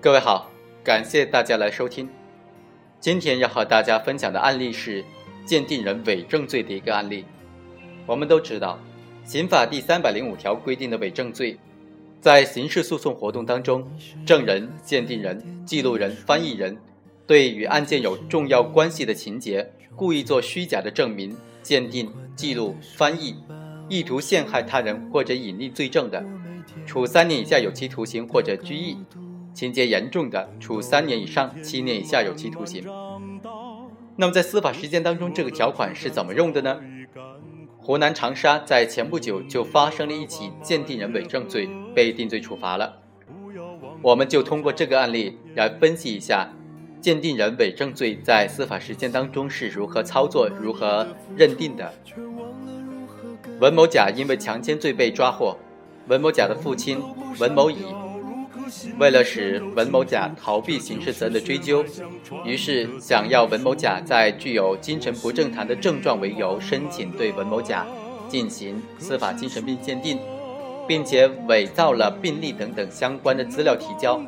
各位好，感谢大家来收听。今天要和大家分享的案例是鉴定人伪证罪的一个案例。我们都知道，刑法第三百零五条规定的伪证罪，在刑事诉讼活动当中，证人、鉴定人、记录人、翻译人对与案件有重要关系的情节，故意做虚假的证明、鉴定、记录、翻译，意图陷害他人或者隐匿罪证的，处三年以下有期徒刑或者拘役。情节严重的，处三年以上七年以下有期徒刑。那么在司法实践当中，这个条款是怎么用的呢？湖南长沙在前不久就发生了一起鉴定人伪证罪，被定罪处罚了。我们就通过这个案例来分析一下鉴定人伪证罪在司法实践当中是如何操作、如何认定的。文某甲因为强奸罪被抓获，文某甲的父亲文某乙。为了使文某甲逃避刑事责任的追究，于是想要文某甲在具有精神不正常的症状为由，申请对文某甲进行司法精神病鉴定，并且伪造了病历等等相关的资料提交。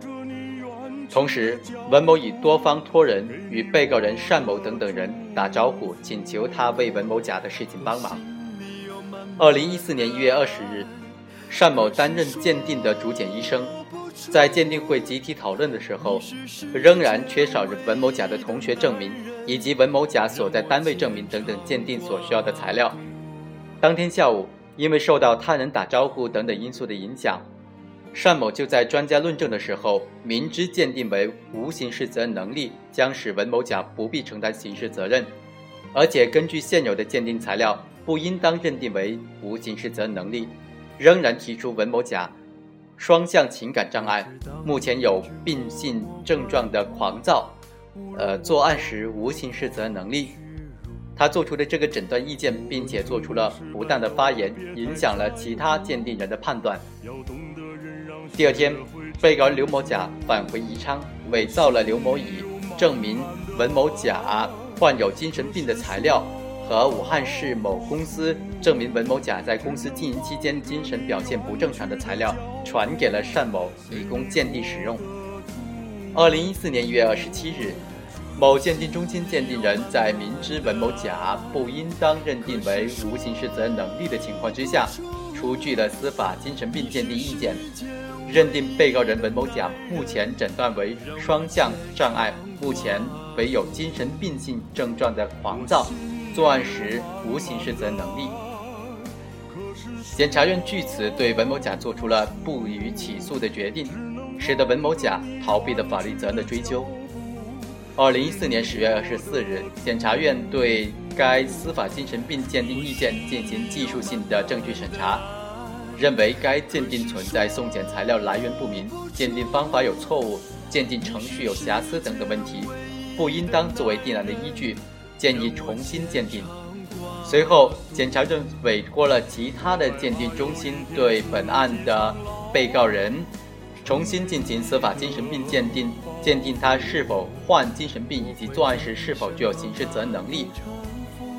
同时，文某以多方托人与被告人单某等等人打招呼，请求他为文某甲的事情帮忙。二零一四年一月二十日，单某担任鉴定的主检医生。在鉴定会集体讨论的时候，仍然缺少文某甲的同学证明以及文某甲所在单位证明等等鉴定所需要的材料。当天下午，因为受到他人打招呼等等因素的影响，单某就在专家论证的时候，明知鉴定为无刑事责任能力将使文某甲不必承担刑事责任，而且根据现有的鉴定材料不应当认定为无刑事责任能力，仍然提出文某甲。双向情感障碍，目前有病性症状的狂躁，呃，作案时无刑事责任能力。他做出的这个诊断意见，并且做出了不当的发言，影响了其他鉴定人的判断。第二天，被告人刘某甲返回宜昌，伪造了刘某乙证明文某甲患有精神病的材料。和武汉市某公司证明文某甲在公司经营期间精神表现不正常的材料传给了单某，以供鉴定使用。二零一四年一月二十七日，某鉴定中心鉴定人在明知文某甲不应当认定为无刑事责任能力的情况之下，出具了司法精神病鉴定意见，认定被告人文某甲目前诊断为双向障碍，目前为有精神病性症状的狂躁。作案时无刑事责任能力，检察院据此对文某甲作出了不予起诉的决定，使得文某甲逃避了法律责任的追究。二零一四年十月二十四日，检察院对该司法精神病鉴定意见进行技术性的证据审查，认为该鉴定存在送检材料来源不明、鉴定方法有错误、鉴定程序有瑕疵等等问题，不应当作为定案的依据。建议重新鉴定。随后，检察院委托了其他的鉴定中心对本案的被告人重新进行司法精神病鉴定，鉴定他是否患精神病以及作案时是否具有刑事责任能力。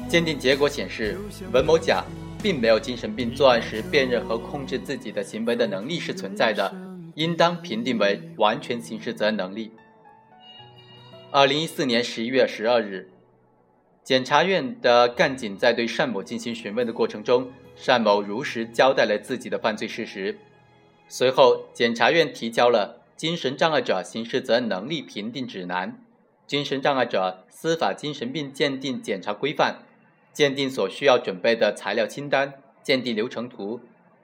鉴定结果显示，文某甲并没有精神病，作案时辨认和控制自己的行为的能力是存在的，应当评定为完全刑事责任能力。二零一四年十一月十二日。检察院的干警在对单某进行询问的过程中，单某如实交代了自己的犯罪事实。随后，检察院提交了《精神障碍者刑事责任能力评定指南》《精神障碍者司法精神病鉴定检查规范》，鉴定所需要准备的材料清单、鉴定流程图。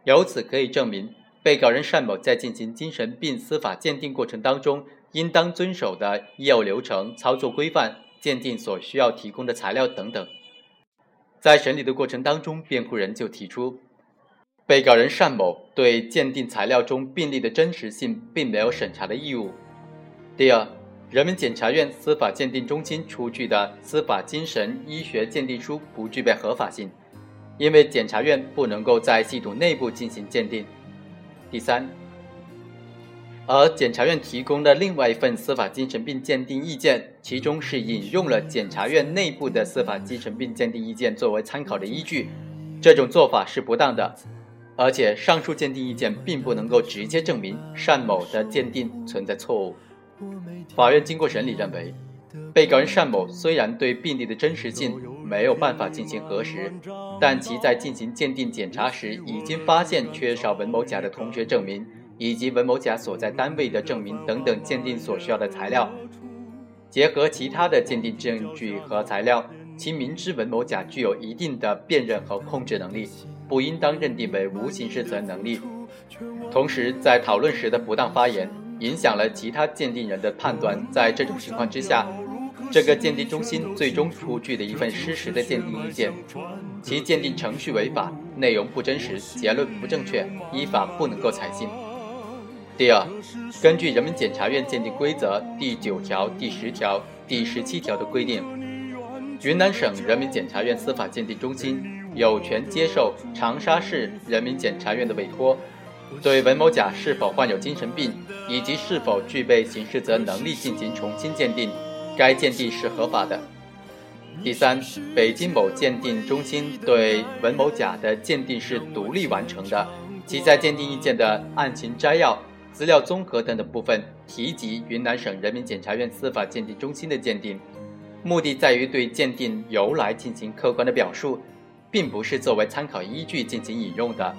由此可以证明，被告人单某在进行精神病司法鉴定过程当中，应当遵守的业务流程、操作规范。鉴定所需要提供的材料等等，在审理的过程当中，辩护人就提出，被告人单某对鉴定材料中病例的真实性并没有审查的义务。第二，人民检察院司法鉴定中心出具的司法精神医学鉴定书不具备合法性，因为检察院不能够在系统内部进行鉴定。第三。而检察院提供的另外一份司法精神病鉴定意见，其中是引用了检察院内部的司法精神病鉴定意见作为参考的依据，这种做法是不当的。而且上述鉴定意见并不能够直接证明单某的鉴定存在错误。法院经过审理认为，被告人单某虽然对病例的真实性没有办法进行核实，但其在进行鉴定检查时已经发现缺少文某甲的同学证明以及文某甲所在单位的证明等等鉴定所需要的材料。结合其他的鉴定证据和材料，其明知文某甲具有一定的辨认和控制能力，不应当认定为无刑事责任能力。同时，在讨论时的不当发言影响了其他鉴定人的判断。在这种情况之下，这个鉴定中心最终出具的一份失实的鉴定意见，其鉴定程序违法，内容不真实，结论不正确，依法不能够采信。第二，根据人民检察院鉴定规则第九条、第十条、第十七条的规定，云南省人民检察院司法鉴定中心有权接受长沙市人民检察院的委托，对文某甲是否患有精神病以及是否具备刑事责任能力进行重新鉴定，该鉴定是合法的。第三，北京某鉴定中心对文某甲的鉴定是独立完成的，其在鉴定意见的案情摘要。资料综合等等部分提及云南省人民检察院司法鉴定中心的鉴定，目的在于对鉴定由来进行客观的表述，并不是作为参考依据进行引用的。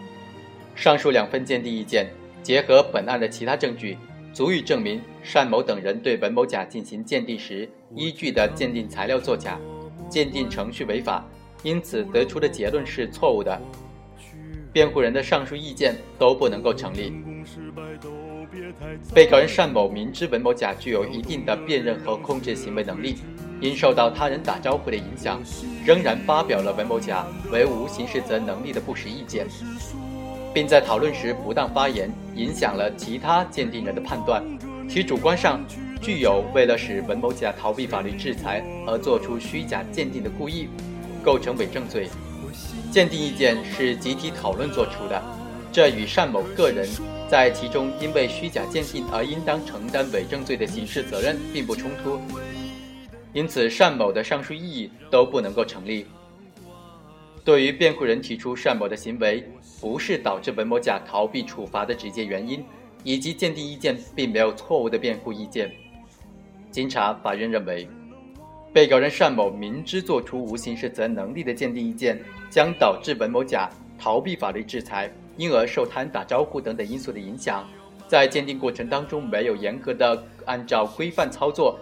上述两份鉴定意见结合本案的其他证据，足以证明单某等人对文某甲进行鉴定时依据的鉴定材料作假，鉴定程序违法，因此得出的结论是错误的。辩护人的上述意见都不能够成立。被告人单某明知文某甲具有一定的辨认和控制行为能力，因受到他人打招呼的影响，仍然发表了文某甲为无刑事责任能力的不实意见，并在讨论时不当发言，影响了其他鉴定人的判断，其主观上具有为了使文某甲逃避法律制裁而作出虚假鉴定的故意，构成伪证罪。鉴定意见是集体讨论作出的，这与单某个人。在其中，因为虚假鉴定而应当承担伪证罪的刑事责任并不冲突，因此单某的上述异议都不能够成立。对于辩护人提出单某的行为不是导致文某甲逃避处罚的直接原因，以及鉴定意见并没有错误的辩护意见，经查，法院认为，被告人单某明知作出无刑事责任能力的鉴定意见将导致文某甲逃避法律制裁。因而受他人打招呼等等因素的影响，在鉴定过程当中没有严格的按照规范操作，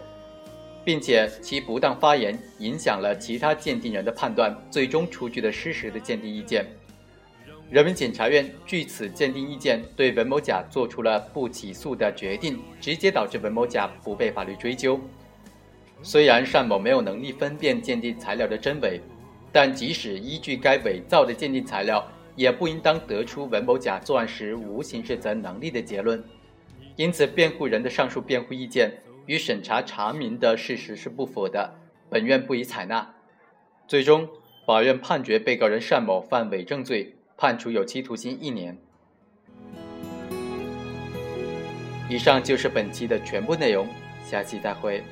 并且其不当发言影响了其他鉴定人的判断，最终出具了失实的鉴定意见。人民检察院据此鉴定意见，对文某甲做出了不起诉的决定，直接导致文某甲不被法律追究。虽然单某没有能力分辨鉴定材料的真伪，但即使依据该伪造的鉴定材料。也不应当得出文某甲作案时无刑事责任能力的结论，因此辩护人的上述辩护意见与审查查明的事实是不符的，本院不予采纳。最终，法院判决被告人单某犯伪证罪，判处有期徒刑一年。以上就是本期的全部内容，下期再会。